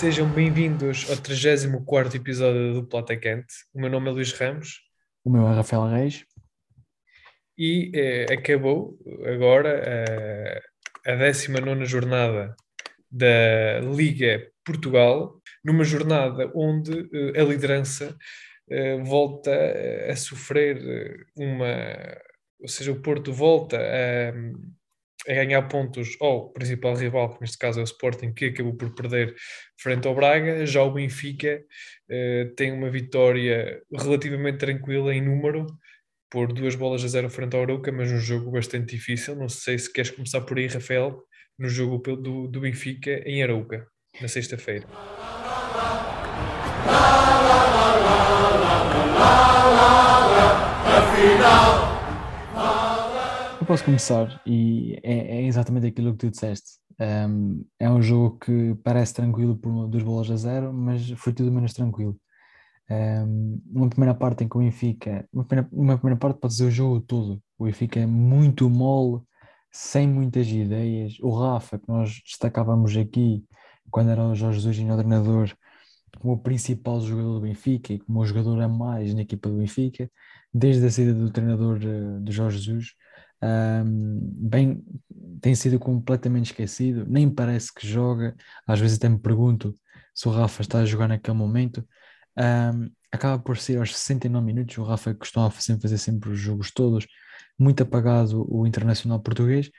Sejam bem-vindos ao 34 episódio do Plata Quente. O meu nome é Luís Ramos. O meu é Rafael Reis. E eh, acabou agora eh, a 19 jornada da Liga Portugal, numa jornada onde eh, a liderança eh, volta a sofrer eh, uma. Ou seja, o Porto volta a a ganhar pontos ao principal rival, que neste caso é o Sporting, que acabou por perder frente ao Braga. Já o Benfica uh, tem uma vitória relativamente tranquila em número, por duas bolas a zero frente ao Arouca, mas um jogo bastante difícil. Não sei se queres começar por aí, Rafael, no jogo do, do Benfica em Arouca, na sexta-feira. Afinal posso começar e é, é, exatamente aquilo que tu disseste. Um, é um jogo que parece tranquilo por duas bolas a zero, mas foi tudo menos tranquilo. Um, uma primeira parte em que o Benfica, uma primeira, uma primeira parte pode dizer o jogo todo. O Benfica é muito mole, sem muitas ideias. O Rafa, que nós destacávamos aqui quando era o Jorge Jesus e o treinador, como o principal jogador do Benfica e como o jogador a mais na equipa do Benfica, desde a saída do treinador uh, de Jorge Jesus, bem, tem sido completamente esquecido, nem parece que joga. Às vezes até me pergunto se o Rafa está a jogar naquele momento. Um, acaba por ser aos 69 minutos. O Rafa costuma sempre fazer sempre os jogos todos, muito apagado o internacional português,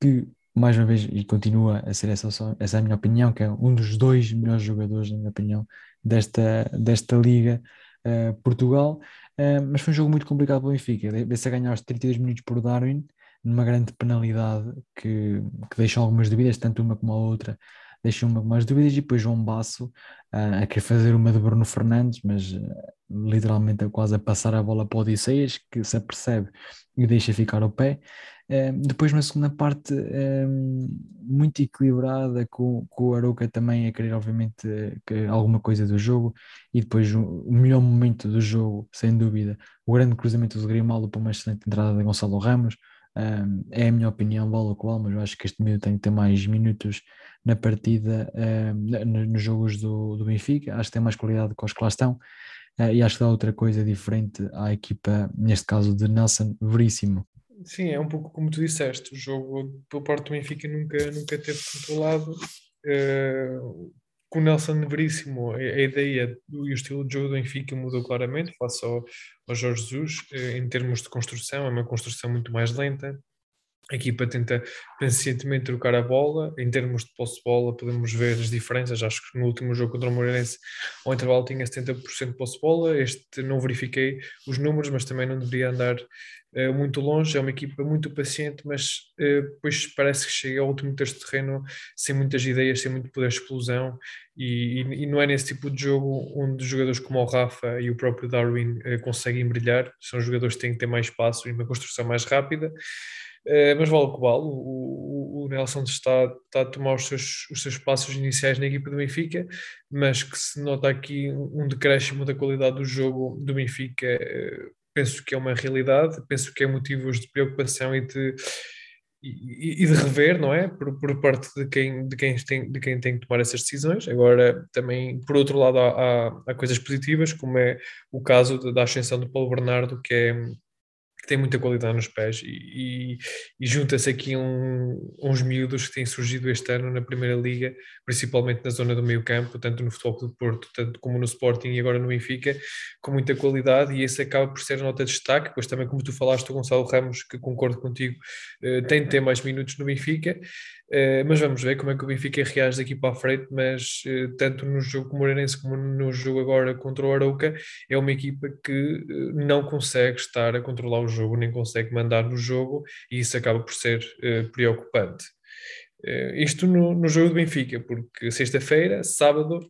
que mais uma vez e continua a ser essa, essa é a minha opinião, que é um dos dois melhores jogadores, na minha opinião, desta, desta Liga uh, Portugal. Uh, mas foi um jogo muito complicado para o Benfica. Vê-se a ganhar os 32 minutos por Darwin, numa grande penalidade que, que deixou algumas dúvidas, tanto uma como a outra deixou uma mais dúvidas, e depois João Basso uh, a querer fazer uma de Bruno Fernandes, mas uh, literalmente a quase a passar a bola para o Odisseias, que se apercebe e deixa ficar o pé. Depois, na segunda parte, muito equilibrada, com, com o Arouca também a querer, obviamente, que, alguma coisa do jogo, e depois o, melhor momento do jogo, sem dúvida, o grande cruzamento do Grimaldo para uma excelente entrada de Gonçalo Ramos. é a minha opinião, vale o qual, mas eu acho que este miúdo tem que ter mais minutos na partida, nos jogos do, do Benfica. Acho que tem mais qualidade que os que lá estão. Uh, e acho que dá outra coisa diferente à equipa, neste caso de Nelson Veríssimo. Sim, é um pouco como tu disseste, o jogo pelo parte do Benfica nunca, nunca teve controlado. Uh, com o Nelson Veríssimo, a, a ideia e o estilo de jogo do Benfica mudou claramente face ao, ao Jorge Jesus, uh, em termos de construção, é uma construção muito mais lenta, a equipa tenta pacientemente trocar a bola. Em termos de posse de bola, podemos ver as diferenças. Acho que no último jogo contra o Moreirense, ao intervalo tinha 70% de posse de bola. Este não verifiquei os números, mas também não deveria andar uh, muito longe. É uma equipa muito paciente, mas uh, depois parece que chega ao último terço de terreno sem muitas ideias, sem muito poder de explosão. E, e, e, não é nesse tipo de jogo onde jogadores como o Rafa e o próprio Darwin uh, conseguem brilhar. São jogadores que têm que ter mais espaço e uma construção mais rápida. Uh, mas vale o que vale. O, o, o, Nelson está, está a tomar os seus, os seus passos iniciais na equipa do Benfica, mas que se nota aqui um decréscimo da qualidade do jogo do Benfica, uh, penso que é uma realidade, penso que é motivos de preocupação e de, e, e de rever, não é? Por, por, parte de quem, de, quem tem, de quem tem que tomar essas decisões. Agora, também, por outro lado, há, há, há coisas positivas, como é o caso da ascensão do Paulo Bernardo, que é que tem muita qualidade nos pés e, e, e junta-se aqui um, uns miúdos que têm surgido este ano na Primeira Liga, principalmente na zona do meio campo, tanto no Futebol do Porto, tanto como no Sporting e agora no Benfica, com muita qualidade e esse acaba por ser nota de destaque, pois também como tu falaste o Gonçalo Ramos, que concordo contigo, eh, tem de ter mais minutos no Benfica, Uh, mas vamos ver como é que o Benfica reage daqui para a frente. Mas uh, tanto no jogo com o Moreirense como no jogo agora contra o Arauca, é uma equipa que uh, não consegue estar a controlar o jogo, nem consegue mandar no jogo, e isso acaba por ser preocupante. isto no, no, jogo do Benfica, porque sexta-feira, sábado,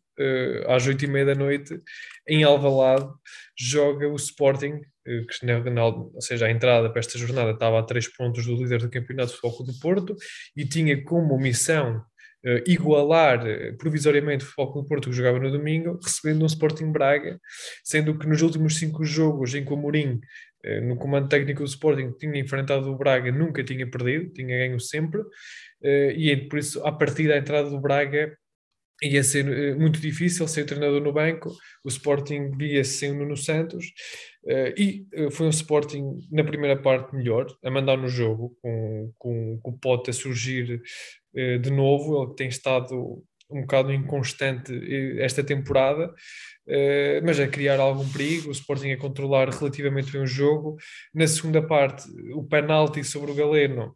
às oito e meia da noite, em Alvalade, joga o Sporting que na, ou seja, a entrada para esta jornada estava a três pontos do líder do campeonato de futebol do Porto e tinha como missão uh, igualar uh, provisoriamente o futebol do Porto que jogava no domingo, recebendo um Sporting Braga, sendo que nos últimos cinco jogos em que o Mourinho, uh, no comando técnico do Sporting, tinha enfrentado o Braga, nunca tinha perdido, tinha ganho sempre, e por isso, a partir da entrada do Braga, ia ser uh, muito difícil ser treinador no banco. O Sporting via-se sem o Nuno Santos uh, e uh, foi um Sporting na primeira parte melhor, a mandar no jogo, com, com, com o Pote a surgir de novo. Ele tem estado um bocado inconstante esta temporada, mas a criar algum perigo. O Sporting a controlar relativamente bem o jogo. Na segunda parte, o penalti sobre o Galeno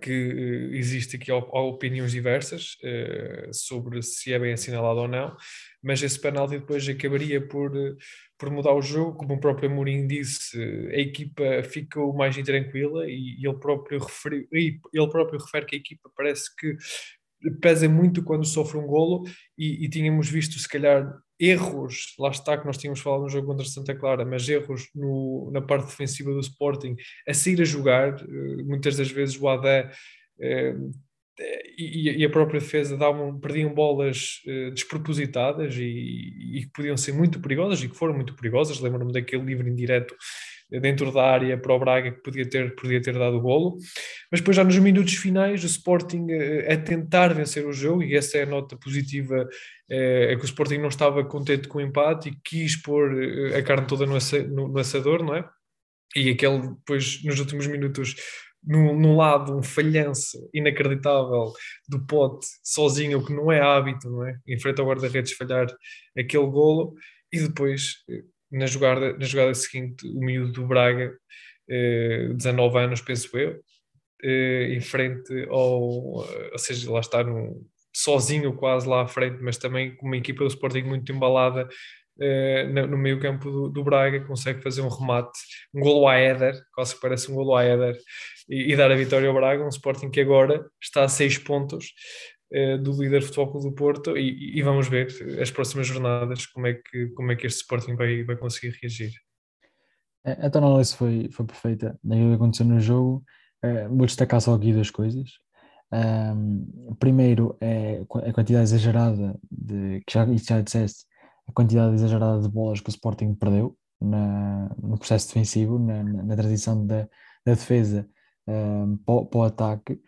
que uh, existe aqui opiniões diversas uh, sobre se é bem assinalado ou não, mas esse penalti depois acabaria por, uh, por mudar o jogo, como o próprio Mourinho disse, a equipa ficou mais intranquila e, ele, próprio referi, ele próprio refere que a equipa parece que pesa muito quando sofre um golo e, e, tínhamos visto se calhar erros, lá está que nós tínhamos falado no jogo contra Santa Clara, mas erros no, na parte defensiva do Sporting a sair a jogar, eh, muitas das vezes o Adé eh, e, e, a própria defesa davam, perdiam bolas eh, despropositadas e, e que podiam ser muito perigosas e que foram muito perigosas, lembro-me daquele livre indireto dentro da área para o Braga que podia ter, podia ter dado o golo. Mas depois, já nos minutos finais, o Sporting eh, a tentar vencer o jogo, e essa é a nota positiva, eh, é que o Sporting não estava contente com o empate e quis pôr eh, a carne toda no, assador, não é? E aquele, depois, nos últimos minutos, num, lado um falhanço inacreditável do Pote sozinho, o que não é hábito, não é? Em frente ao guarda-redes falhar aquele golo e depois na jogada, na jogada seguinte, o miúdo do Braga, eh, 19 anos, penso eu, eh, em frente ao. Ou seja, lá está no, sozinho quase lá à frente, mas também com uma equipa do Sporting muito embalada eh, no meio campo do, do, Braga, consegue fazer um remate, um golo a Éder, quase que parece um golo a Éder, e, e, dar a vitória ao Braga, um Sporting que agora está a seis pontos eh, do líder Futebol do Porto e, e, vamos ver as próximas jornadas como é que, como é que este Sporting vai, vai conseguir reagir. A tua análise foi, foi perfeita o que aconteceu no jogo. Uh, vou destacar só aqui duas coisas. Um, primeiro é a quantidade exagerada de que já, já disseste, a quantidade exagerada de bolas que o Sporting perdeu na, no processo defensivo, na, na, na transição da, da defesa um, para, para o ataque.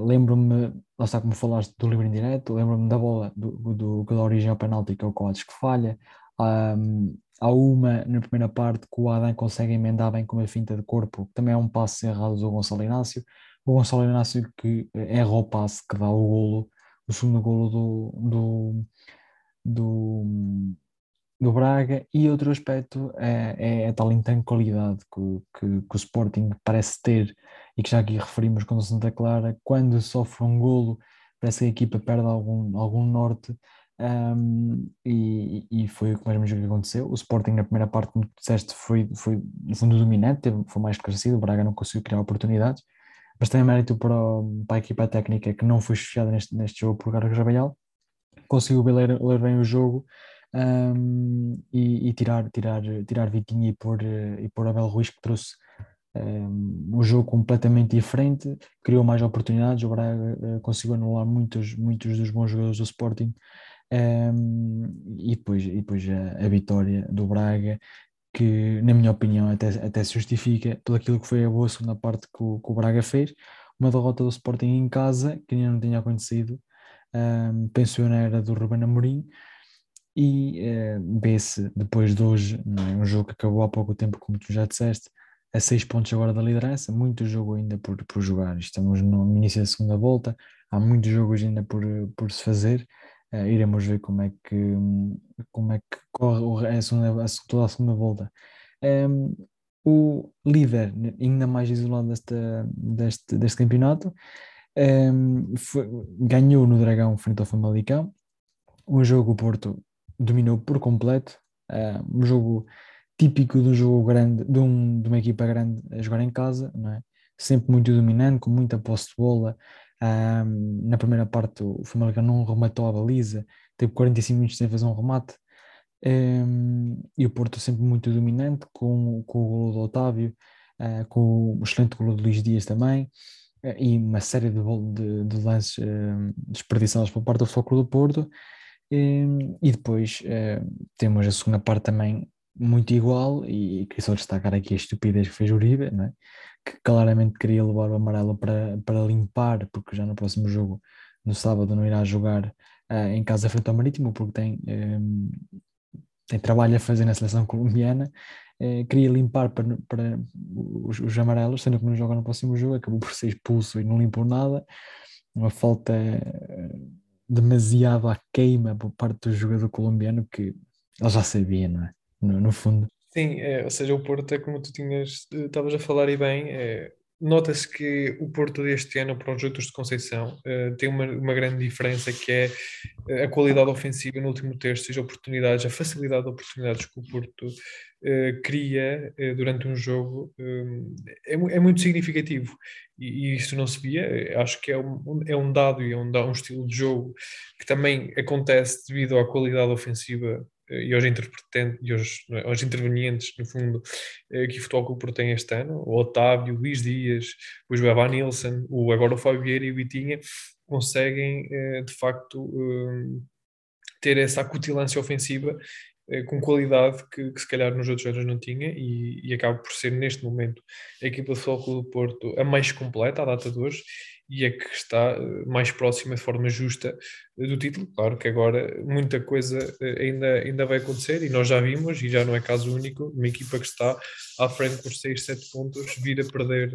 Lembro-me, lá está como falaste do livre indireto, lembro-me da bola do, do, que dá origem ao penalti, que é o Coates que falha. Um, há uma na primeira parte que o Adam consegue emendar bem com uma finta de corpo, que também é um passe errado do Gonçalo Inácio. O Gonçalo Inácio que erra o passe que dá o golo, o segundo golo do, do, do, do Braga. E outro aspecto é, é a tal intranquilidade que, que, que o Sporting parece ter e que já aqui referimos com o Santa Clara, quando sofre um golo, parece que a equipa perde algum, algum norte. Um, e, e, foi o que mais que aconteceu. O Sporting, na primeira parte, como disseste, foi, foi no fundo dominante, foi mais crescido. O Braga não conseguiu criar oportunidades, mas tem mérito para, para a equipa técnica que não foi chefiada neste, neste jogo por Carlos Rabelhal, conseguiu ler, ler bem o jogo um, e, e, tirar, tirar, tirar Vitinho e pôr, e pôr Abel Ruiz, que trouxe um, um jogo completamente diferente, criou mais oportunidades, o Braga uh, conseguiu anular muitos, muitos dos bons jogadores do Sporting. Um, e depois, e depois a, a, vitória do Braga que na minha opinião até, até se justifica pelo aquilo que foi a boa segunda parte que o, que o Braga fez, uma derrota do Sporting em casa que ainda não tinha acontecido. Um, na era do Ruben Amorim. E uh, vê-se depois de hoje, é? um jogo que acabou há pouco tempo como tu já disseste, a seis pontos agora da liderança, muito jogo ainda por, por jogar. Estamos no início da segunda volta, há muitos jogos ainda por, por se fazer. Uh, iremos ver como é que, como é que corre a segunda, a, toda a segunda volta. Um, ehm, o líder, ainda mais isolado desta, deste, deste campeonato, um, ehm, foi, ganhou no Dragão frente ao Famalicão. O jogo o Porto dominou por completo. Uh, um jogo típico de um jogo grande, de, um, de uma equipa grande a jogar em casa, não é? sempre muito dominante, com muita posse de bola. Um, na primeira parte, o Famalicão não rematou a baliza, teve 45 minutos sem fazer um remate. Um, e o Porto sempre muito dominante, com, com o golo do Otávio, uh, com o excelente golo de Luís Dias também, uh, e uma série de, de, de lances uh, desperdiçados por parte do Foco do Porto. Um, e depois temos a segunda parte também muito igual e queria só destacar aqui a estupidez que fez o Uribe, é? que claramente queria levar o amarelo para, para limpar, porque já no próximo jogo, no sábado, não irá jogar uh, em casa frente ao Marítimo, porque tem, um, tem trabalho a fazer na seleção colombiana. Uh, queria limpar para, para os, os, amarelos, sendo que não joga no próximo jogo, acabou por ser expulso e não limpou nada. Uma falta demasiado à queima por parte do jogador colombiano que ele já sabia, não é? No, no fundo. Sim, é, ou seja, o Porto é como tu tinhas, eh, estavas a falar e bem, é, nota-se que o Porto deste ano para os outros de Conceição uh, tem uma, uma grande diferença que é eh, a qualidade ofensiva no último terço, seja oportunidades, a facilidade de oportunidades que o Porto cria durante um jogo é, é, muito significativo e, e, isso não se via, acho que é um, é um dado e é um, um estilo de jogo que também acontece devido à qualidade ofensiva e aos, e aos, é, aos intervenientes, no fundo, eh, que o Futebol Clube Porto tem este ano, o Otávio, o Luís Dias, o João Nilsson, o, agora o Fábio Vieira e o Vitinha, conseguem, eh, de facto, eh, ter essa acutilância ofensiva com qualidade que, que, se calhar nos outros anos não tinha e, e acaba por ser neste momento a equipa do Futebol Clube do Porto a mais completa à data de hoje e é que está eh, mais próxima de forma justa eh, do título. Claro que agora muita coisa eh, ainda, ainda vai acontecer e nós já vimos, e já não é caso único, uma equipa que está à frente por 6, 7 pontos vir a perder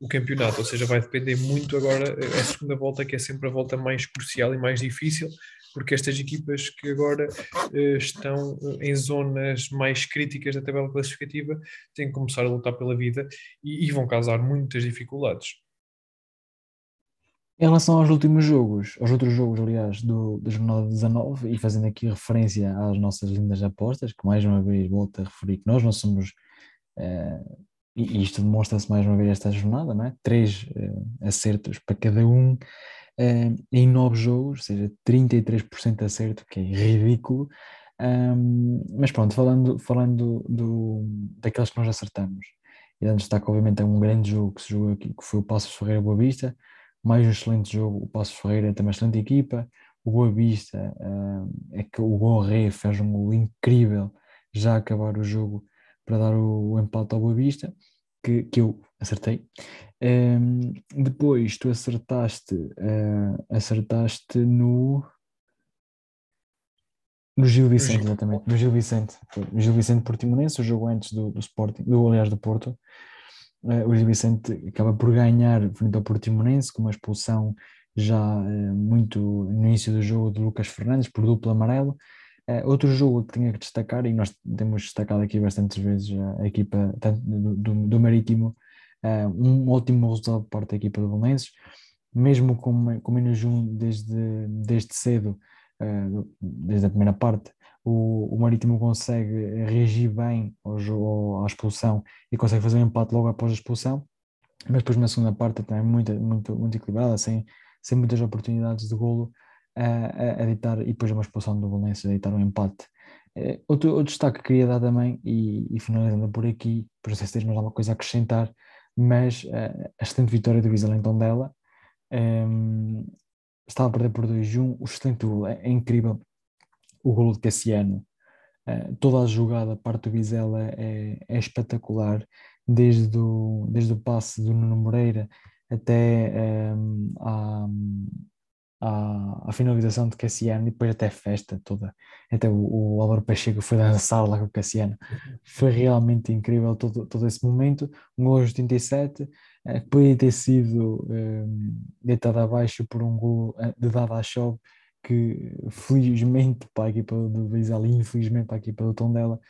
o campeonato, ou seja, vai depender muito agora a segunda volta, que é sempre a volta mais crucial e mais difícil, porque estas equipas que agora estão em zonas mais críticas da tabela classificativa têm que começar a lutar pela vida e, e vão causar muitas dificuldades. Em relação aos últimos jogos, aos outros jogos, aliás, do, da jornada 19, e fazendo aqui referência às nossas lindas apostas, que mais uma vez volto a referir que nós não somos, uh, e isto demonstra-se mais uma vez esta jornada, não é? Três uh, acertos para cada um uh, em nove jogos, ou seja, 33% de acerto, que é ridículo. Um, mas pronto, falando, falando do, daqueles que nós acertamos, e dando destaque, obviamente, a um grande jogo que se jogou aqui, que foi o Passos Ferreira Boa Vista mais um excelente jogo. O Passos Ferreira é também uma excelente equipa. O Boa Vista uh, é que o Gorré fez um gol incrível já acabar o jogo para dar o, o empate ao Boa Vista, que, que eu acertei. Um, depois tu acertaste, uh, acertaste no. No Gil Vicente, exatamente. No Gil Vicente. No Gil Vicente Portimonense, o jogo antes do, do Sporting, do, aliás, do Porto. Uh, o Gil Vicente acaba por ganhar frente ao Portimonense com uma expulsão já uh, muito no início do jogo de Lucas Fernandes por duplo amarelo. Uh, outro jogo que tinha que destacar, e nós temos destacado aqui bastantes vezes a, equipa do, do, do Marítimo, um ótimo resultado por parte da equipa do Belenenses, mesmo com, com menos um desde, desde cedo, desde a primeira parte, o, o Marítimo consegue reagir bem ao jogo, à expulsão e consegue fazer um empate logo após a expulsão, mas depois na segunda parte também muito, muito, muito equilibrada, sem, sem muitas oportunidades de golo a, a, deitar, e depois uma expulsão do Valência a deitar um empate. É, outro, outro destaque que queria dar também, e, e finalizando por aqui, para se tens mais alguma coisa a acrescentar, mas uh, a excelente vitória do Vizela em Tondela, um, estava a perder por 2-1, o excelente gol, é, é incrível o golo de Cassiano. Uh, toda a jogada, parte do Vizela é, é espetacular, desde o, desde o passe do Nuno Moreira até um, ehm, à, à, finalização de Cassiano e depois até a festa toda. Até o, o Álvaro Pacheco foi dançar lá com o Cassiano. Foi realmente incrível todo, todo esse momento. Um gol aos 87, uh, que podia ter sido um, ehm, deitado abaixo por um gol uh, de Dada Chove que felizmente para a equipa do Vizela e infelizmente para a equipa do Tondela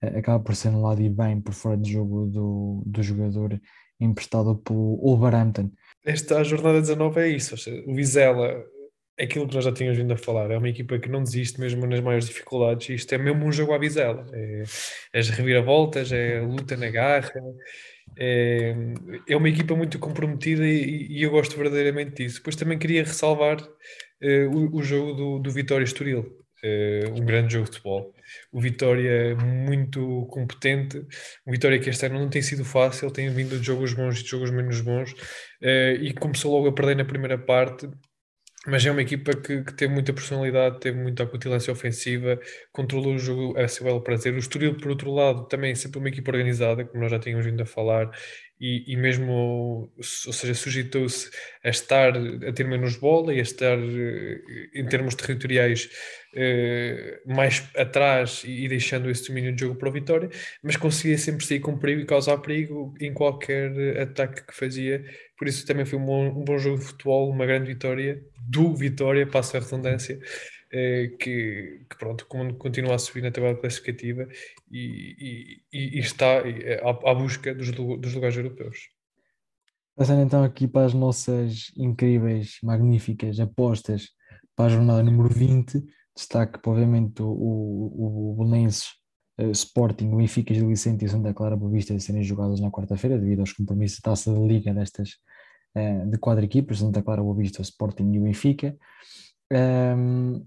eh, acaba por ser anulado e bem por fora de jogo do, do jogador emprestado pelo Wolverhampton. Esta jornada 19 é isso, o Vizela aquilo que nós já tínhamos vindo a falar, é uma equipa que não desiste mesmo nas maiores dificuldades, isto é mesmo um jogo à Vizela, é, é as reviravoltas, é a luta na garra, é, é uma equipa muito comprometida e, e eu gosto verdadeiramente disso. Depois também queria ressalvar o, o, jogo do, do Vitória Estoril, uh, um grande jogo de futebol. O Vitória muito competente, o Vitória que este ano não tem sido fácil, tem vindo de jogos bons e de jogos menos bons, uh, e começou logo a perder na primeira parte, mas é uma equipa que, que teve muita personalidade, teve muita acutilância ofensiva, controlou o jogo a seu belo prazer. O Estoril, por outro lado, também é sempre uma equipa organizada, como nós já tínhamos vindo a falar, e, e mesmo, ou seja, sujeitou-se a estar, a ter menos bola e a estar, eh, em termos territoriais, eh, mais atrás e, deixando esse domínio de jogo para o Vitória, mas conseguia sempre sair com perigo e causar perigo em qualquer ataque que fazia. Por isso também foi um bom, um bom jogo de futebol, uma grande vitória do Vitória, passa a redundância. Eh, que, que, pronto, continua a subir na tabela classificativa e, e, e está eh, à, à, busca dos, dos lugares europeus. Passando então aqui para as nossas incríveis, magníficas apostas para a jornada número 20, destaque obviamente o, o, o uh, Sporting, o Benfica, Gil Vicente e Santa Clara Boa Vista serem jogadas na quarta-feira devido aos compromissos de taça de liga destas uh, de quatro equipas, Santa Clara Boa Vista, Sporting e o Benfica. Um,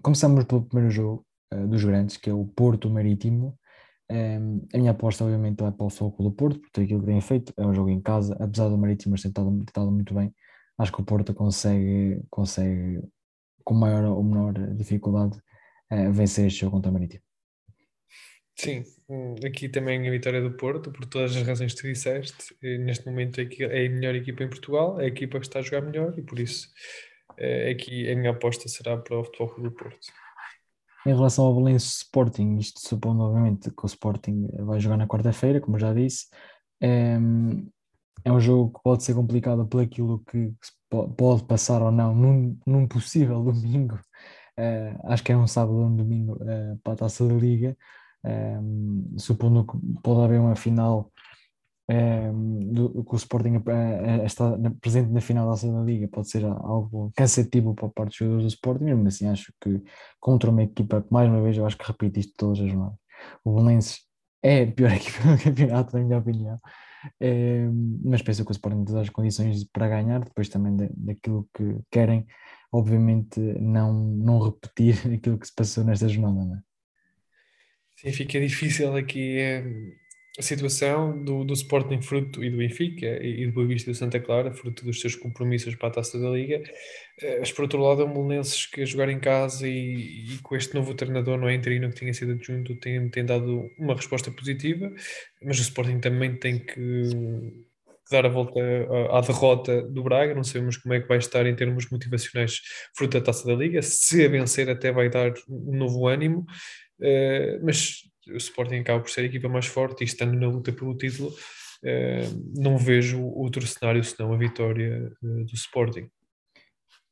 Começamos pelo primeiro jogo uh, dos grandes, que é o Porto Marítimo. Um, ehm, a minha aposta, obviamente, é para o Foco do Porto, porque aquilo que tem feito é um jogo em casa, apesar do Marítimo ter estado muito bem, acho que o Porto consegue, consegue com maior ou menor dificuldade, uh, vencer este jogo contra o Marítimo. Sim, hum, aqui também a vitória do Porto, por todas as razões que tu disseste. Neste momento é a melhor equipa em Portugal, é a equipa que está a jogar melhor e por isso aqui a minha aposta será para o Futebol do Porto. Em relação ao Valência Sporting, isto supondo obviamente que o Sporting vai jogar na quarta-feira, como já disse, é, é um jogo que pode ser complicado por aquilo que pode passar ou não num, num possível domingo, é, acho que é um sábado ou um domingo é, para a Taça da Liga, é, supondo que pode haver uma final Ehm, do, que o Sporting uh, está presente na final da Segunda Liga pode ser algo cansativo para parte dos jogadores do Sporting, mesmo assim acho que contra uma equipa que mais uma vez eu acho que repito isto todas as jornadas, o Valença é a pior equipa do campeonato na minha opinião, ehm, mas penso que o Sporting tem as condições para ganhar, depois também daquilo que querem, obviamente não, não repetir aquilo que se passou nesta jornada, é? Sim, fica difícil aqui é a situação do, do Sporting fruto e do Benfica e, do Boa Vista e do Santa Clara, fruto dos seus compromissos para a Taça da Liga, eh, mas por outro lado é um que a jogar em casa e, e, com este novo treinador não é? Interino que tinha sido adjunto tem, tem dado uma resposta positiva, mas o Sporting também tem que dar a volta à, derrota do Braga, não sabemos como é que vai estar em termos motivacionais fruto da Taça da Liga, se a vencer até vai dar um novo ânimo, uh, mas o Sporting acaba por ser a equipa mais forte e estando na luta pelo título, eh, não vejo outro cenário senão a vitória eh, do Sporting.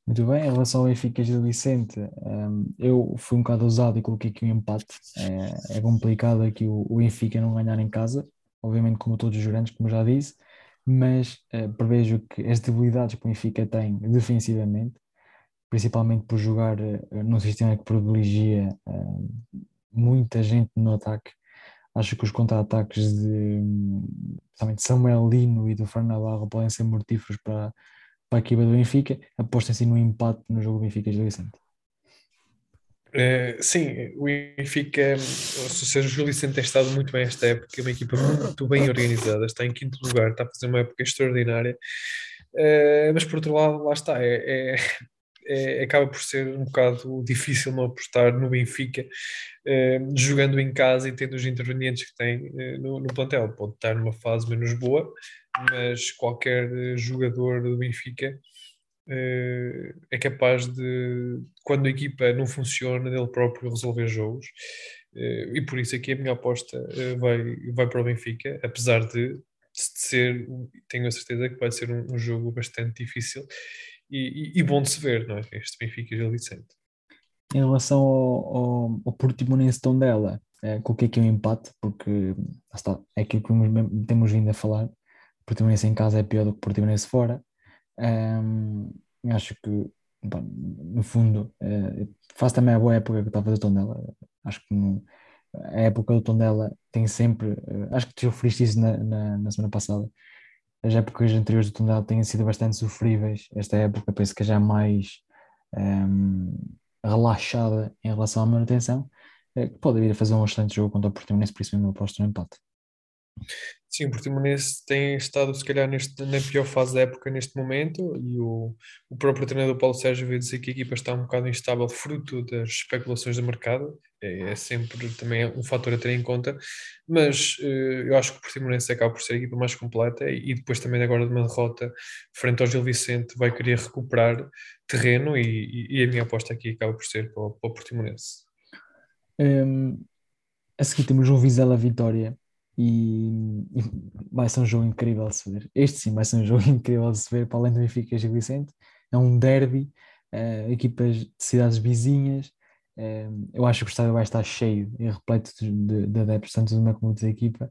Muito bem, em relação ao Benfica de Vicente, um, eh, eu fui um bocado ousado e coloquei aqui um empate. É, é complicado aqui o, Benfica não ganhar em casa, obviamente como todos os grandes, como já disse, mas prevejo que as debilidades que o Benfica tem defensivamente, principalmente por jogar num sistema que privilegia uh, muita gente no ataque. Acho que os contra-ataques de, de Samuel Lino e do Fernando podem ser mortíferos para, para a equipa do Benfica. Apostem-se no empate no jogo Benfica de Vicente. Uh, sim, o Benfica, ou seja, o Vicente tem estado muito bem esta época, é uma equipa muito bem organizada, está em quinto lugar, está a fazer uma época extraordinária, uh, mas por outro lado, lá está, é, é, é, acaba por ser um bocado difícil não apostar no Benfica, eh, jogando em casa e tendo os intervenientes que tem eh, no, no, plantel. Pode estar numa fase menos boa, mas qualquer jogador do Benfica eh, é capaz de, quando a equipa não funciona, dele próprio resolver jogos. e por isso aqui a minha aposta vai, vai para o Benfica, apesar de ser, tenho a certeza que vai ser um, um jogo bastante difícil e, e, bom de se ver, não é? Este Benfica Gil Vicente. Em relação ao, ao, ao Portimonense Tondela, é, coloquei aqui um empate, porque está, é aquilo que temos vindo a falar. O Portimonense em casa é pior do que o Portimonense fora. Um, acho que, bom, no fundo, é, faz também a boa época que está a fazer Tondela. Acho que no, a época do Tondela tem sempre. Eh, acho que tu referiste isso na, na, na semana passada as épocas anteriores do Tondela têm sido bastante sofríveis. Esta época penso que é já mais um, relaxada em relação à manutenção, é, que pode vir a fazer um excelente jogo contra o Portimonense, por isso mesmo aposto no empate. Sim, o Portimonense tem estado, se calhar, neste, na pior fase da época neste momento, e o, o próprio treinador Paulo Sérgio veio dizer que a equipa está um bocado instável, fruto das especulações do mercado. É, é sempre também um fator a ter em conta, mas uh, eu acho que o Portimonense acaba por ser a equipa mais completa e, depois também agora de uma derrota frente ao Gil Vicente vai querer recuperar terreno e, e, e a minha aposta aqui acaba por ser para para o Portimonense. Um, a seguir temos o Vizela Vitória e, e, vai ser um jogo incrível de se ver. Este sim vai ser um jogo incrível de se ver, para além do Benfica e Gil Vicente. É um derby, uh, equipas de cidades vizinhas. Uh, eu acho que o estádio vai estar cheio e repleto de, de adeptos, tanto de uma como da equipa.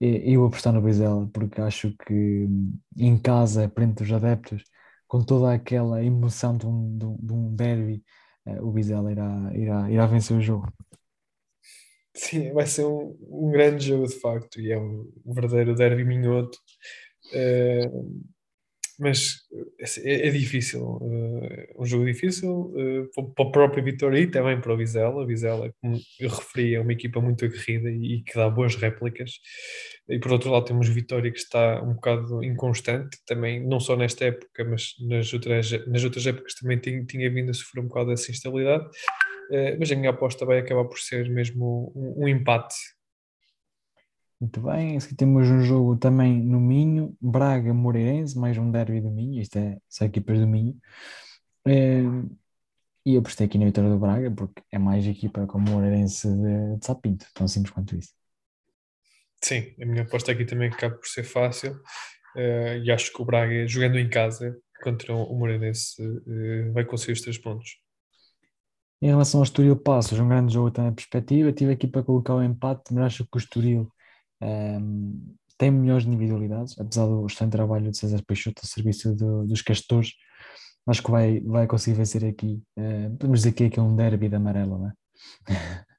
Eu vou apostar no Vizela, porque acho que hum, em casa, frente dos adeptos, com toda aquela emoção de um, de um derby, uh, o Vizela irá, irá, irá vencer o jogo. Sim, vai ser um, um grande jogo de facto e é um, verdadeiro derby minhoto. Uh, mas assim, é, é difícil, uh, um jogo difícil uh, para o próprio Vitória e também para o Vizela. Vizela, como eu referi, é uma equipa muito aguerrida e, e que dá boas réplicas. E por outro lado, temos Vitória que está um bocado inconstante, também, não só nesta época, mas nas outras, nas outras épocas também tinha, tinha vindo a sofrer um bocado dessa instabilidade. Eh, mas a minha aposta vai acabar por ser mesmo um, um empate. Muito bem, aqui temos um jogo também no Minho, Braga Moreirense, mais um derby do Minho, isto é, são equipas do Minho. É, e eu apostei aqui na vitória do Braga, porque é mais equipa como o Moreirense de, de Sapinto, tão simples quanto isso. Sim, a minha aposta aqui também acaba por ser fácil, uh, e acho que o Braga, jogando em casa contra o Moreirense, uh, vai conseguir os três pontos. Em relação ao Estoril Passos, um grande jogo também a perspectiva. Tive aqui para colocar o empate, mas acho que o Estoril um, tem melhores individualidades, apesar do excelente trabalho de César Peixoto ao serviço do, dos castores. Acho que vai, vai conseguir vencer aqui. Uh, podemos dizer que é, é um derby de amarelo, não é?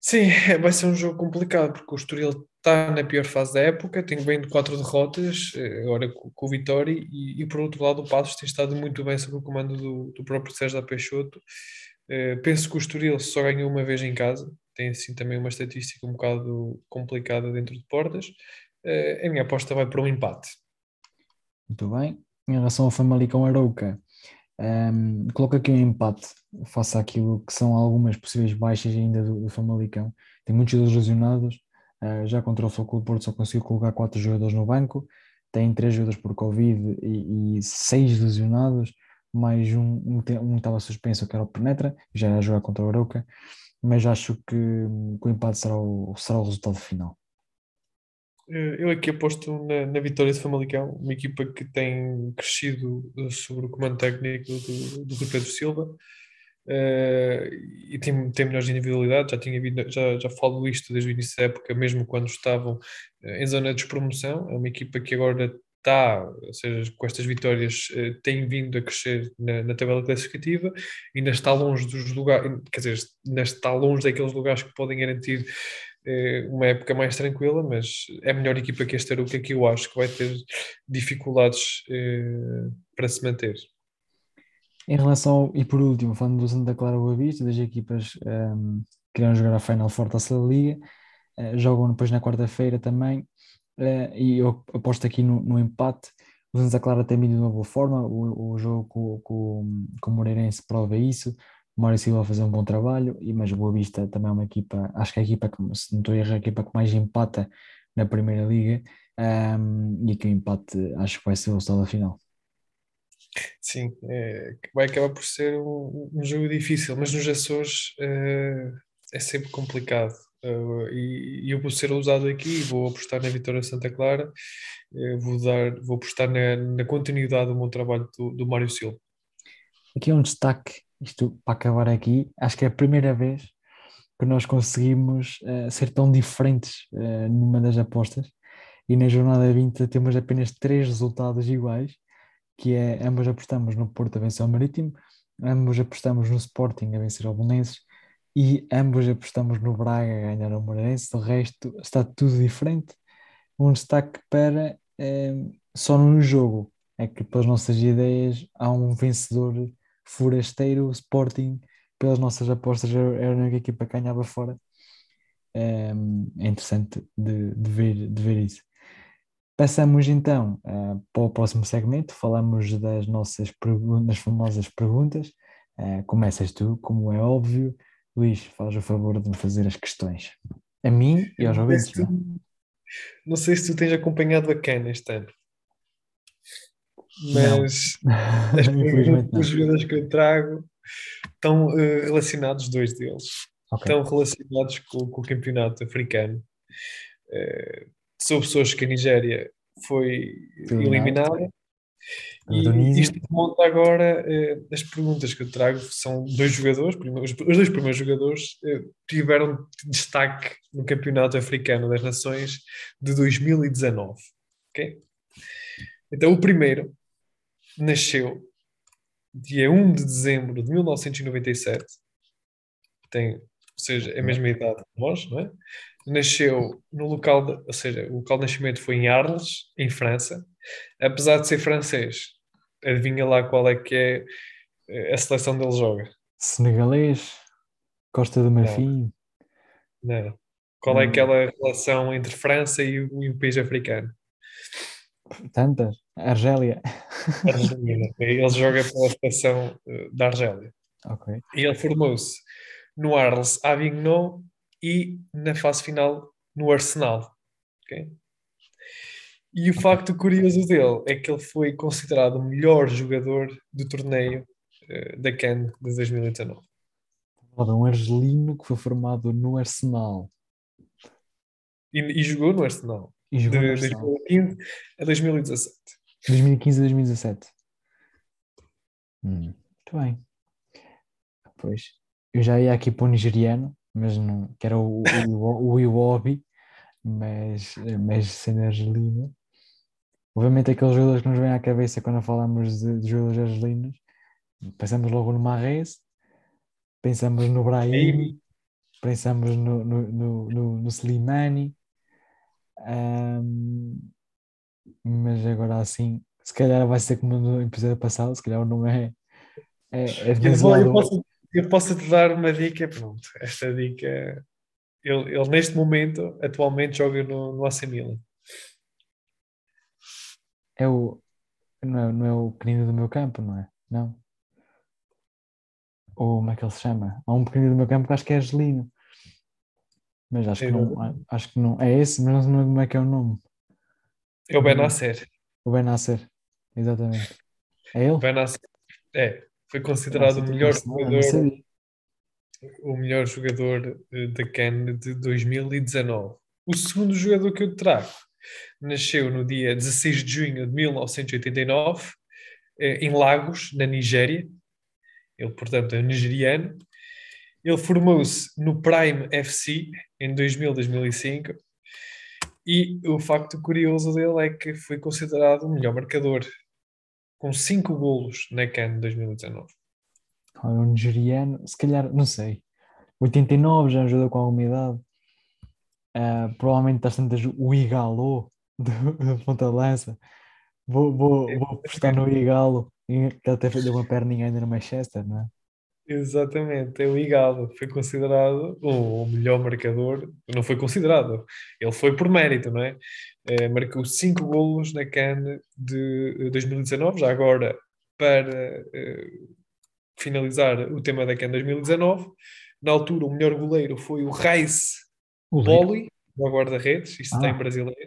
Sim, vai ser um jogo complicado, porque o Estoril está na pior fase da época, tem bem de quatro derrotas, eh, agora com, com o Vitória, e, e, por outro lado o Passos tem estado muito bem sob o comando do, do próprio Sérgio Peixoto. Uh, penso que o Estoril só ganhou uma vez em casa, tem assim também uma estatística um bocado complicada dentro de portas. Uh, a minha aposta vai para um empate. Muito bem. Em relação ao Famalicão Arouca, um, coloco aqui um empate, face àquilo que são algumas possíveis baixas ainda do, do Famalicão. Tem muitos jogadores lesionados, uh, já contra o Foco Porto só conseguiu colocar quatro jogadores no banco, tem três jogadores por Covid e, e seis lesionados, mais um, um, um estava suspenso que era o Penetra, já ia jogar contra o Arauca, mas acho que, que o empate será o, será o resultado final. Eh, eu aqui aposto na, na vitória de Famalicão, uma equipa que tem crescido eh, sobre o comando técnico do, do Rui Pedro Silva uh, e tem, tem melhores individualidades. Já, tinha já, já falo isto desde o início da época, mesmo quando estavam em zona de despromoção. É uma equipa que agora está, ou seja, com estas vitórias, tem vindo a crescer na, na tabela classificativa, ainda está longe dos lugares, quer dizer, ainda está longe daqueles lugares que podem garantir é uma época mais tranquila, mas é a melhor equipa que este Aruca que eu acho que vai ter dificuldades eh, para se manter. Em relação, e por último, falando do Santa Clara Boa Vista, das equipas um, ehm, que irão jogar a Final Four da Liga, uh, jogam depois na quarta-feira também, uh, e eu aposto aqui no, no, empate. O Santa Clara tem vindo de uma boa forma, o, o jogo com, com, com o Moreirense prova isso, o Mário Silva a fazer um bom trabalho, e, mas Boa Vista também é uma equipa, acho que é a equipa que, se não estou a errar, a equipa que mais empata na Primeira Liga, um, e que o empate acho que vai ser o resultado da final. Sim, é, vai acabar por ser um, um, jogo difícil, mas nos Açores é, é sempre complicado. Uh, e, eu vou ser ousado aqui, vou apostar na vitória Santa Clara, uh, vou, dar, vou apostar na, na continuidade do meu trabalho do, do Mário Silva. Aqui é um destaque isto para acabar aqui, acho que é a primeira vez que nós conseguimos uh, ser tão diferentes uh, numa das apostas e na jornada 20 temos apenas três resultados iguais, que é ambos apostamos no Porto a vencer o Marítimo, ambos apostamos no Sporting a vencer o Belenenses e ambos apostamos no Braga a ganhar o Moreirense, o resto está tudo diferente. Um destaque para eh, só no jogo, é que pelas nossas ideias há um vencedor forasteiro, Sporting, pelas nossas apostas, era a única equipa que ganhava fora. é, é interessante de, de, ver, de ver isso. Passamos então uh, para o próximo segmento, falamos das nossas das famosas perguntas. Uh, começas tu, como é óbvio. Luís, faz o favor de me fazer as questões. A mim e aos ouvintes. Não, é? não sei se tu tens acompanhado a Ken este ano. Mas as os jogadores que eu trago estão uh, relacionados, dois deles, okay. estão relacionados com, com, o campeonato africano. Uh, pessoas que a Nigéria foi eliminada. E isto remonta agora, eh, as perguntas que eu trago são dois jogadores, os dois primeiros jogadores eh, tiveram destaque no Campeonato Africano das Nações de 2019. Okay? Então o primeiro nasceu dia 1 de dezembro de 1997, tem, ou seja, é a mesma idade que nós, não é? Nasceu no local, de, ou seja, o local de nascimento foi em Arles, em França. Apesar de ser francês, adivinha lá qual é que é eh, a seleção dele joga? Senegalês, Costa do Marfim. Não. Não. Qual é aquela relação entre França e o, e o país africano? Tantas. Argélia. Argelina. Ele joga pela seleção eh, da Argélia. Okay. E ele formou-se no Arles Avignon e na fase final no Arsenal. Okay? E o facto curioso dele é que ele foi considerado o melhor jogador do torneio uh, da CAN de 2019. Um argelino que foi formado no Arsenal. E, e jogou no Arsenal. E jogou de no Arsenal. 2015 a 2017. 2015 a 2017. Hum, muito bem. Pois. Eu já ia aqui para o nigeriano, mas não, que era o, o, o Iwobi, mas, mas sendo argelino. Obviamente aqueles jogadores que nos vêm à cabeça quando falamos de, de jogadores argelinos, pensamos logo no Marrez, pensamos no Brahim, pensamos no, no, no, no, no Slimani, um, mas agora assim, se calhar vai ser como no episódio passado, se calhar o nome é, é, é demasiado... eu, posso, eu posso te dar uma dica, pronto, esta dica, ele, ele neste momento, atualmente joga no, no AC Milan. É o, não é, não é o pequenino do meu campo, não é? Não. Ou como é que ele se chama? Há um pequenino do meu campo que acho que é Angelino. Mas acho que não, acho que não. É esse, mas não sei como é que é o nome. É o Benasser. O Benasser, exatamente. É ele? Benasser, é. Foi considerado o melhor jogador, o melhor jogador da CAN de 2019. O segundo jogador que eu trago nasceu no dia 16 de junho de 1989 eh, em Lagos, na Nigéria. Ele, portanto, é nigeriano. Ele formou-se no Prime FC em 2000-2005 e o facto curioso dele é que foi considerado o melhor marcador, com 5 golos na CAN de 2019. Olha, um nigeriano, se calhar, não sei, 89 já ajudou com alguma idade. Uh, provavelmente está tantas o Igalo do, Ponta Lança. Vou, vou, vou apostar no Igalo, que até fez uma perninha ainda no Manchester, não é? Exatamente, é o Igalo, foi considerado o melhor marcador, não foi considerado, ele foi por mérito, não é? é marcou 5 golos na CAN de 2019, já agora para uh, finalizar o tema da CAN 2019, na altura o melhor goleiro foi o Raiz Boli, o guarda-redes, isto ah. tem brasileiro,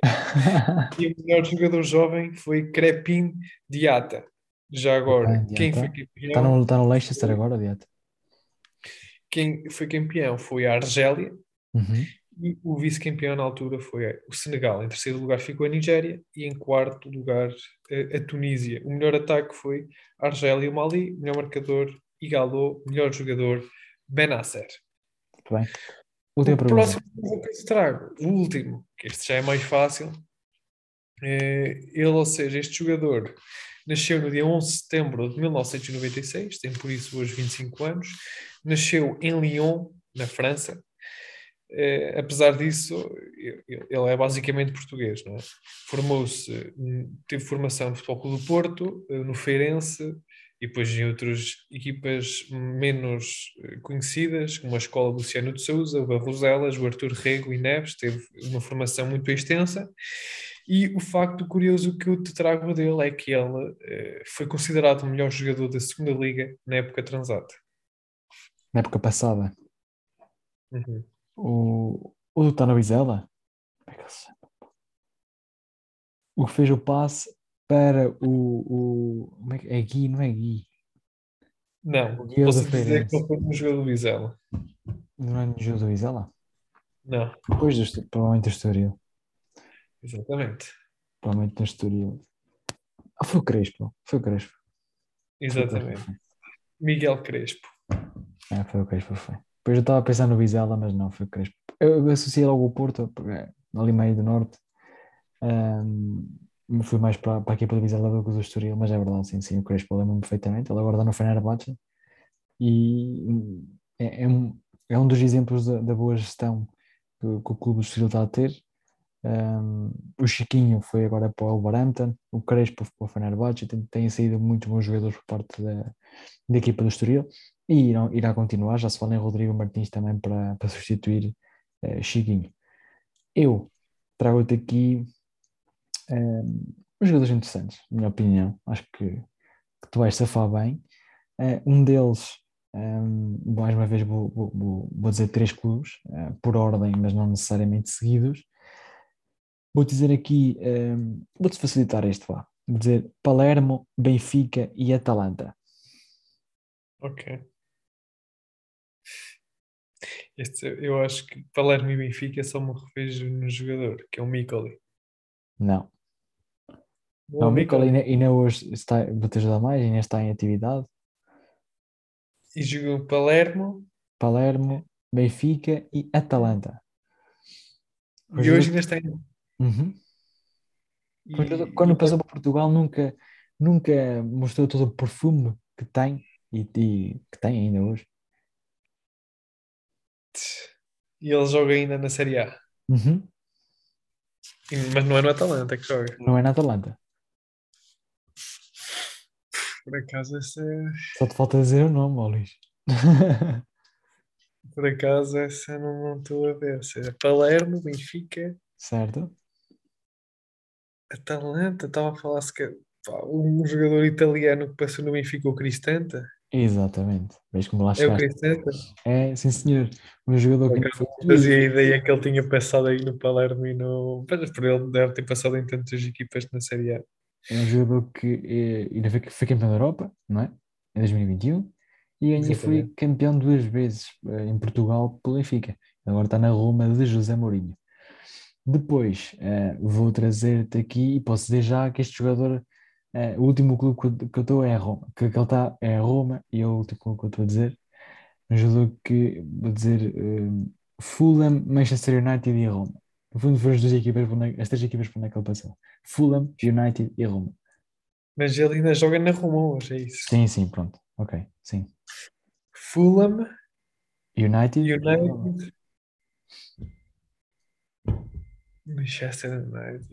e o melhor jogador jovem foi Crepin Diata. Já agora, ah, quem foi campeão? Está no, está no Leicester agora, Diata. Quem foi campeão foi a Argélia uhum. e o vice-campeão na altura foi o Senegal. Em terceiro lugar ficou a Nigéria e em quarto lugar a, a Tunísia. O melhor ataque foi a Argélia e o Mali, melhor marcador Igalo, melhor jogador Benasser. Muito bem. Última o pergunta. próximo que eu trago, o último, que este já é mais fácil. É, ele, ou seja, este jogador nasceu no dia 11 de setembro de 1996, tem por isso hoje 25 anos, nasceu em Lyon, na França. É, apesar disso, ele é basicamente português, não é? Formou-se, teve formação no Futebol Clube do Porto, no Feirense, e depois em outras equipas menos eh, conhecidas, como a escola Luciano de Souza, o Barroselas, o Arthur Rego e Neves, teve uma formação muito extensa. E o facto curioso que eu te trago dele é que ele eh, foi considerado o melhor jogador da segunda liga na época transata. Na época passada. Uhum. O, o do Tano chama? O que fez o passe para o. o como é, que, é Gui, não é Gui? Não, O Guia posso dizer Feirense. que ele foi um jogador do Vizela. Não é no jogo do Bizela? Não, Depois do provavelmente do Estoril. exatamente. Provavelmente do Estoril. Ah, foi o Crespo. Foi o Crespo. Foi o Exatamente. Crespo. Miguel Crespo. É, foi o Crespo, foi. Depois eu estava a pensar no Bizela, mas não, foi o Crespo. Eu, associei logo o Porto, porque é ali meio do Norte. Ahm, fui mais para, para a equipa do Bizela do Estoril, mas é verdade, sim, sim, o Crespo lembro-me perfeitamente. Ele agora está no Fenerbahçe e é, é um, é um dos exemplos da, da boa gestão que, que o clube do Estoril está a ter. Um, o Chiquinho foi agora para o Wolverhampton, o Crespo para o Fenerbahçe, tem, têm saído muitos bons jogadores por parte da, da equipa do Estoril e irão, irá continuar, já se fala em Rodrigo Martins também para, para substituir eh, Chiquinho. Eu trago-te aqui uns jogadores interessantes, na minha opinião, acho que, que tu vais safar bem. Eh, um deles, um, mais uma vez vou, vou- vou- dizer três clubes, eh, por ordem, mas não necessariamente seguidos. Vou dizer aqui, um, vou-te facilitar este, vá. Vou dizer Palermo, Benfica e Atalanta. Ok. Este, eu acho que Palermo e Benfica só me revejo no jogador, que é o Micoli. Não. Não, Não, Micoli. ainda, ainda hoje está, vou-te ajudar mais, ainda está em atividade. E jogou Palermo Palermo, Benfica e Atalanta. Foi e hoje ainda está em. Uhum. E, quando passou para Portugal nunca, nunca mostrou todo o perfume que tem e, e que tem ainda hoje. e ele joga ainda na Série A. Uhum. Mas não é no Atalanta que joga. Não é na Atalanta. Por acaso, essa, é- Só te falta dizer o nome, Luís. por acaso, essa não estou a ver. Ou seja, Palermo, Benfica, certo? Atalanta. Estava a falar se que pá, um jogador italiano que passou no Benfica, o Cristante. Exatamente. Vês como lá É o chegaste. Cristante. É, sim senhor. Um jogador que Fazia a ideia que ele tinha passado aí no Palermo e no. Mas por ele deve ter passado em tantas equipas na Série A. É um jogador que eh, ainda foi, foi campeão da Europa, não é? Em 2021. E ainda foi campeão duas vezes eh, em Portugal pelo Benfica. Agora está na Roma de José Mourinho. Depois eh, vou trazer-te aqui e posso dizer já que este jogador, eh, o último clube que eu- estou é a Roma, que, que ele está é a Roma e é o último clube que eu estou a dizer. Um jogador que vou dizer eh, Fulham, Manchester United e Roma. No fundo foram as duas equipas, onde- as três equipas por onde é que ele passou. Fulham, United e Roma. Mas ele ainda joga na Roma hoje, é isso. Sim, sim, pronto. Ok, sim. Fulham, United. United, Manchester United.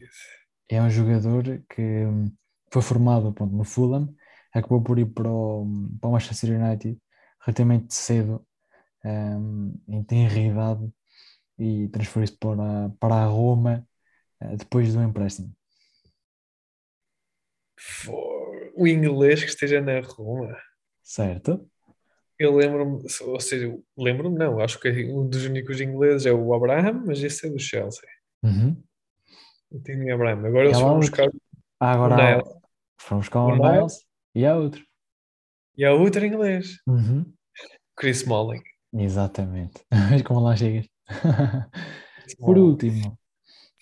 é um jogador que hum, foi formado pronto, no Fulham, acabou por ir para o, para o Manchester United relativamente cedo, hum, em tenra idade, e transferiu-se para, para a Roma eh, depois do empréstimo. For- O inglês que esteja na Roma. Certo? Eu lembro-me, ou seja, lembro-me, não, acho que um dos únicos ingleses é o Abraham, mas esse é do Chelsea. Uhum. Timmy Abraham. Agora E eles foram buscar Ah, agora o fomos com O o Niles. E há outro. E há outro inglês, Uhum. Chris Smalling. Exatamente. Mas como lá chegas? Por último,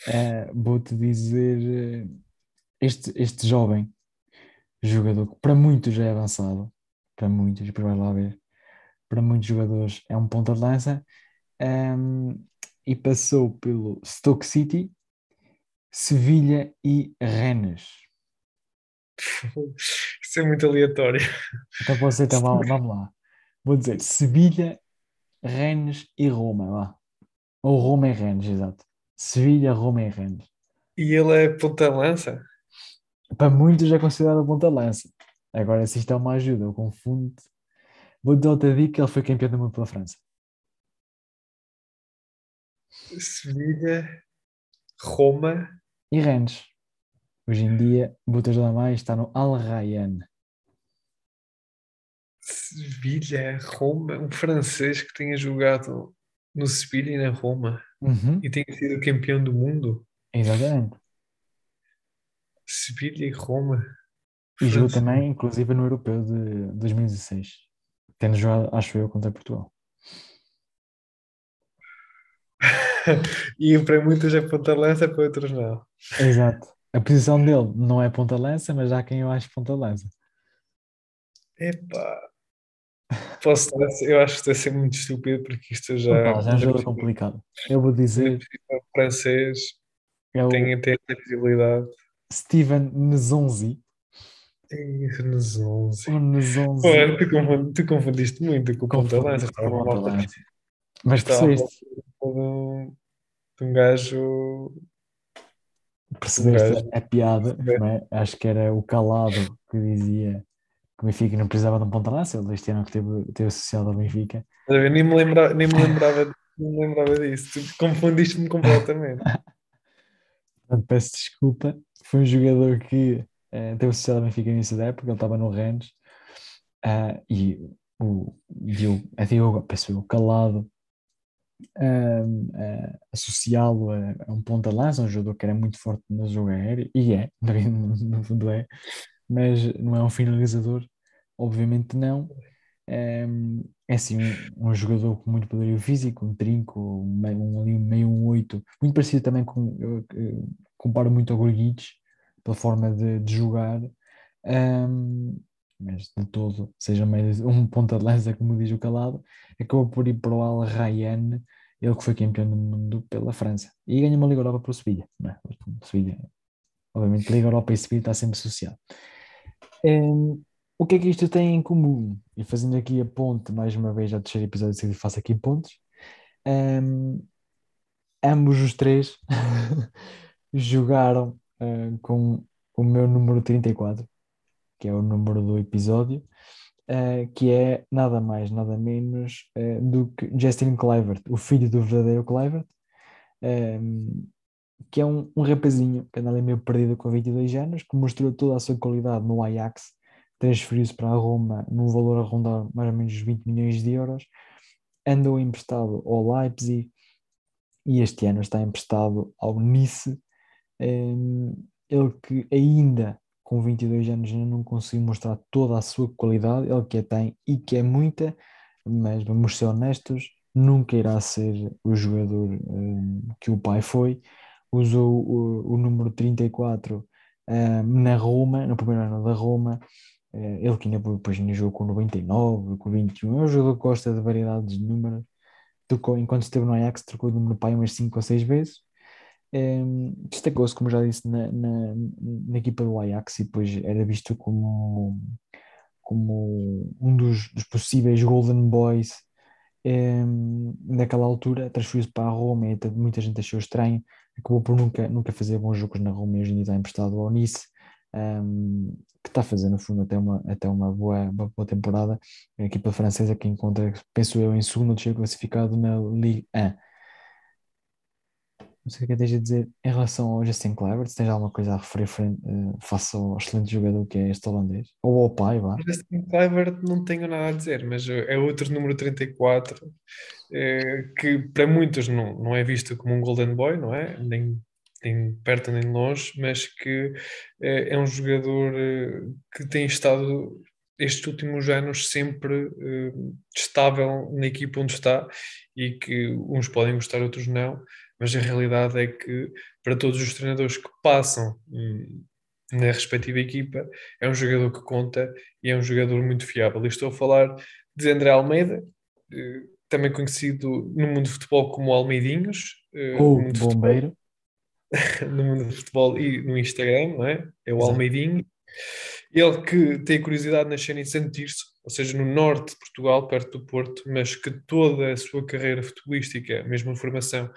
eh, vou-te dizer eh, este, este jovem jogador que para muitos já é avançado, para muitos, depois lá ver, para muitos jogadores é um ponta de lança ehm, e passou pelo Stoke City, Sevilha e Rennes. Isso é muito aleatório. Então pode ser, então vamos lá. Vou dizer Sevilha, Rennes e Roma, vá. Ou Roma e Rennes, exato. Sevilha, Roma e Rennes. E ele é ponta-lança. Para muitos é considerado ponta de lança. Agora, se isto é uma ajuda, eu confundo. Vou dar outra dica: ele foi campeão do mundo pela França. Sevilha, Roma. E Rennes. Hoje em dia, Butas de Lamai está no Al Rayyan. Sevilha, Roma, um francês que tenha jogado no Sevilha e na Roma Uhum, e tenha sido campeão do mundo. exatamente. Sevilha e Roma. E jogou também, inclusive, no Europeu de 2016. Tendo jogado, acho eu, contra Portugal. E para muitos é ponta-lança, para outros não. Exato. A posição dele não é ponta-lança, mas há quem eu acho ponta-lança. Epá. Posso estar a eu acho que estou a ser muito estúpido porque isto já. Opa, já é um jogo complicado. Eu vou dizer, O francês é o tem, tem essa visibilidade. Steven Nzonzi. 11. O Nzonzi. Pô, tu, tu confundiste muito com o ponta-lança. Confundi Estava com a o falar ponta-lança. Mas percebeste, de um, de um gajo. percebeste a piada, não é? Acho que era o calado que dizia que o Benfica não precisava de um ponta-lança. Ele este ano que teve, teve associado ao Benfica. Ver? Nem me lembrava, nem me lembrava, nem me lembrava disso. Tu confundiste-me completamente. Portanto, peço desculpa. Foi um jogador que eh, teve associado ao Benfica no início da época, ele estava no Rennes. Ah, e o Diogo, a Diogo, peço eu, calado, ah, associá-lo a, a um ponta-lança, um jogador que era muito forte no jogo aéreo, e é, no, fundo é, mas não é um finalizador, obviamente não. Ahm, é assim, um, um jogador com muito poderio físico, um trinco, um meio, um, um meio um oito, muito parecido também com, comparo muito ao Gorguic, pela forma de, de jogar, ahm, mas de todo, seja meio um ponta de lança, como diz o calado, acabou por ir para o Al Rayyan, ele que foi campeão do mundo pela França, e ganha uma Liga Europa para o Sevilha, não é? Sevilha, obviamente, Liga Europa e Sevilha está sempre associado. Ahm, o que é que isto tem em comum? E fazendo aqui a ponte, mais uma vez, ao terceiro episódio seguido, faço aqui pontes. Ahm, ambos os três jogaram ah, com o meu número 34, que é o número do episódio, ah, que é nada mais, nada menos ah, do que Justin Kluivert, o filho do verdadeiro Kluivert, ahm, que é um, um rapazinho que anda ali meio perdido com 22 anos, que mostrou toda a sua qualidade no Ajax, transferiu-se para a Roma num valor a rondar mais ou menos 20 milhões de euros, andou emprestado ao Leipzig e este ano está emprestado ao Nice. Ele que ainda com 22 anos ainda não conseguiu mostrar toda a sua qualidade, ele que a tem e que é muita, mas vamos ser honestos, nunca irá ser o jogador um, que o pai foi. Usou o, o número 34 um, na Roma, no primeiro ano da Roma, eh, ele que ainda depois ainda jogou com 99, com 21, é um jogador que gosta de variedades de números. Tocou, enquanto esteve no Ajax, trocou o número pai umas 5 ou 6 vezes. Um, Destacou-se, como já disse, na, na, na, equipa do Ajax e depois era visto como, como um dos, dos possíveis Golden Boys. Um, naquela altura, transferiu-se para a Roma e muita gente achou estranho. Acabou por nunca, nunca fazer bons jogos na Roma e hoje em dia está emprestado ao Nice. Um, que está fazer no fundo até uma, até uma, boa, boa temporada. A equipa francesa que encontra, penso eu, em segundo terceiro classificado na Ligue 1. Não sei o que tens a dizer em relação ao Justin Kluivert, se tens alguma coisa a referir frente, uh, face ao excelente jogador que é este holandês, ou ao pai, vá. Justin Kluivert não tenho nada a dizer, mas é outro número 34 eh, que para muitos não, não é visto como um Golden Boy, não é? Nem, nem perto nem longe, mas que eh, é um jogador eh, que tem estado estes últimos anos sempre eh, estável na equipa onde está e que uns podem gostar, outros não, mas a realidade é que para todos os treinadores que passam hum, na respectiva equipa, é um jogador que conta e é um jogador muito fiável. E estou a falar de André Almeida, eh, também conhecido no mundo do futebol como Almeidinhos, eh, Ou no bombeiro. futebol, no mundo do futebol e no Instagram, não é? É o Exato. Almeidinho. Ele que tem curiosidade de nascer em Santo Tirso, ou seja, no norte de Portugal, perto do Porto, mas que toda a sua carreira futebolística, mesmo a formação,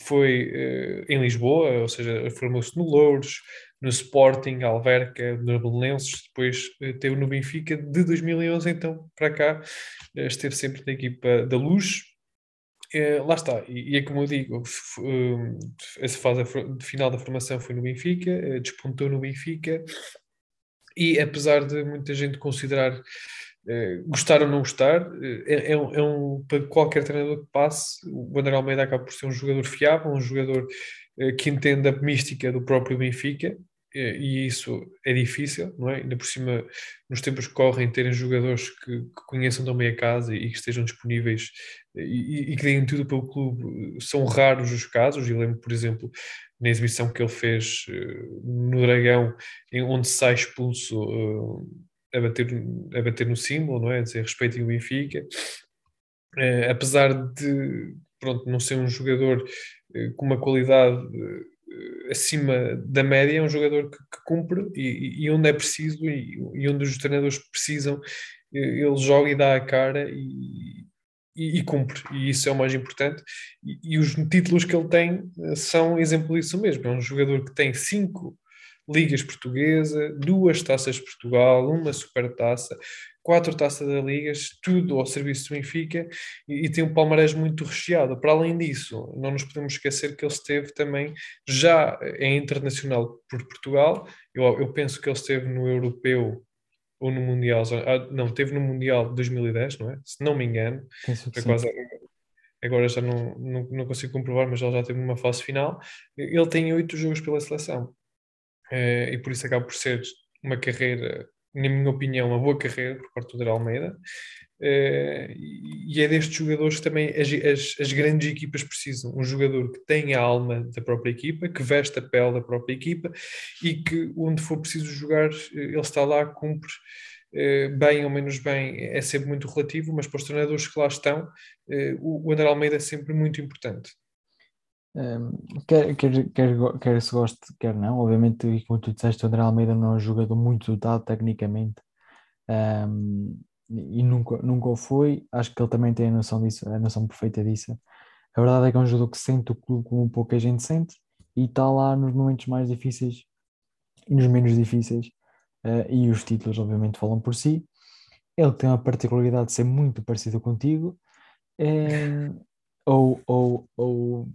foi eh, em Lisboa, ou seja, formou-se no Louros, no Sporting, Alverca, no Belenenses, depois teve no Benfica, de 2011 então para cá, esteve sempre na equipa da Luz, lá está, e, é como eu digo, essa fase final da formação foi no Benfica, despontou no Benfica, e apesar de muita gente considerar gostar ou não gostar, eh, é, é, um, é, um, para qualquer treinador que passe, o André Almeida acaba por ser um jogador fiável, um jogador que entende a mística do próprio Benfica, e isso é difícil, não é? Ainda por cima, nos tempos que correm, terem jogadores que, que conheçam também a casa e que estejam disponíveis e, e, que deem tudo pelo clube, são raros os casos. Eu lembro, por exemplo, na exibição que ele fez no Dragão, onde sai expulso a, bater, a bater no símbolo, não é? A dizer respeitem o Benfica. Uh, apesar de pronto, não ser um jogador com uma qualidade eh, acima da média, é um jogador que, que cumpre e, e, onde é preciso e, e, onde os treinadores precisam, eh, ele joga e dá a cara e, e, cumpre, e isso é o mais importante. E, os títulos que ele tem eh, são exemplo disso mesmo. É um jogador que tem cinco ligas portuguesa, duas taças de Portugal, uma super taça, quatro taças da Ligas, tudo ao serviço do Benfica e, e, tem um palmarés muito recheado. Para além disso, não nos podemos esquecer que ele esteve também já em internacional por Portugal. Eu, eu penso que ele esteve no Europeu ou no Mundial, ah, não, esteve no Mundial de 2010, não é? Se não me engano. Que quase, agora já não, não, não, consigo comprovar, mas ele já teve uma fase final. Ele tem oito jogos pela seleção. Eh, e por isso acaba por ser uma carreira na minha opinião, uma boa carreira por parte do André Almeida. Uh, e é destes jogadores que também as, as, as, grandes equipas precisam. Um jogador que tenha a alma da própria equipa, que veste a pele da própria equipa e que, onde for preciso jogar, eh, ele está lá, cumpre. Bem ou menos bem é sempre muito relativo, mas para os treinadores que lá estão, o André Almeida é sempre muito importante. Quer, quer, quer, quer se goste, quer não, obviamente, e como tu disseste, o André Almeida não é um jogador muito dotado tecnicamente um, e nunca, nunca o foi. Acho que ele também tem a noção disso, a noção perfeita disso. A verdade é que é um jogador que sente o clube como pouca gente sente e está lá nos momentos mais difíceis e nos menos difíceis. Uh, e os títulos, obviamente, falam por si. Ele tem a particularidade de ser muito parecido contigo, é, ou, ou, ou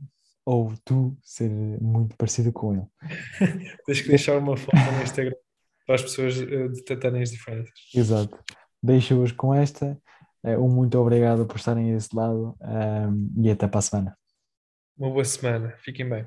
ou tu ser muito parecido com ele. Tens que deixar uma foto no Instagram para as pessoas eh, detectarem as diferenças. Exato. Deixo-vos com esta. Eh, um muito obrigado por estarem desse lado um, e até para a semana. Uma boa semana. Fiquem bem.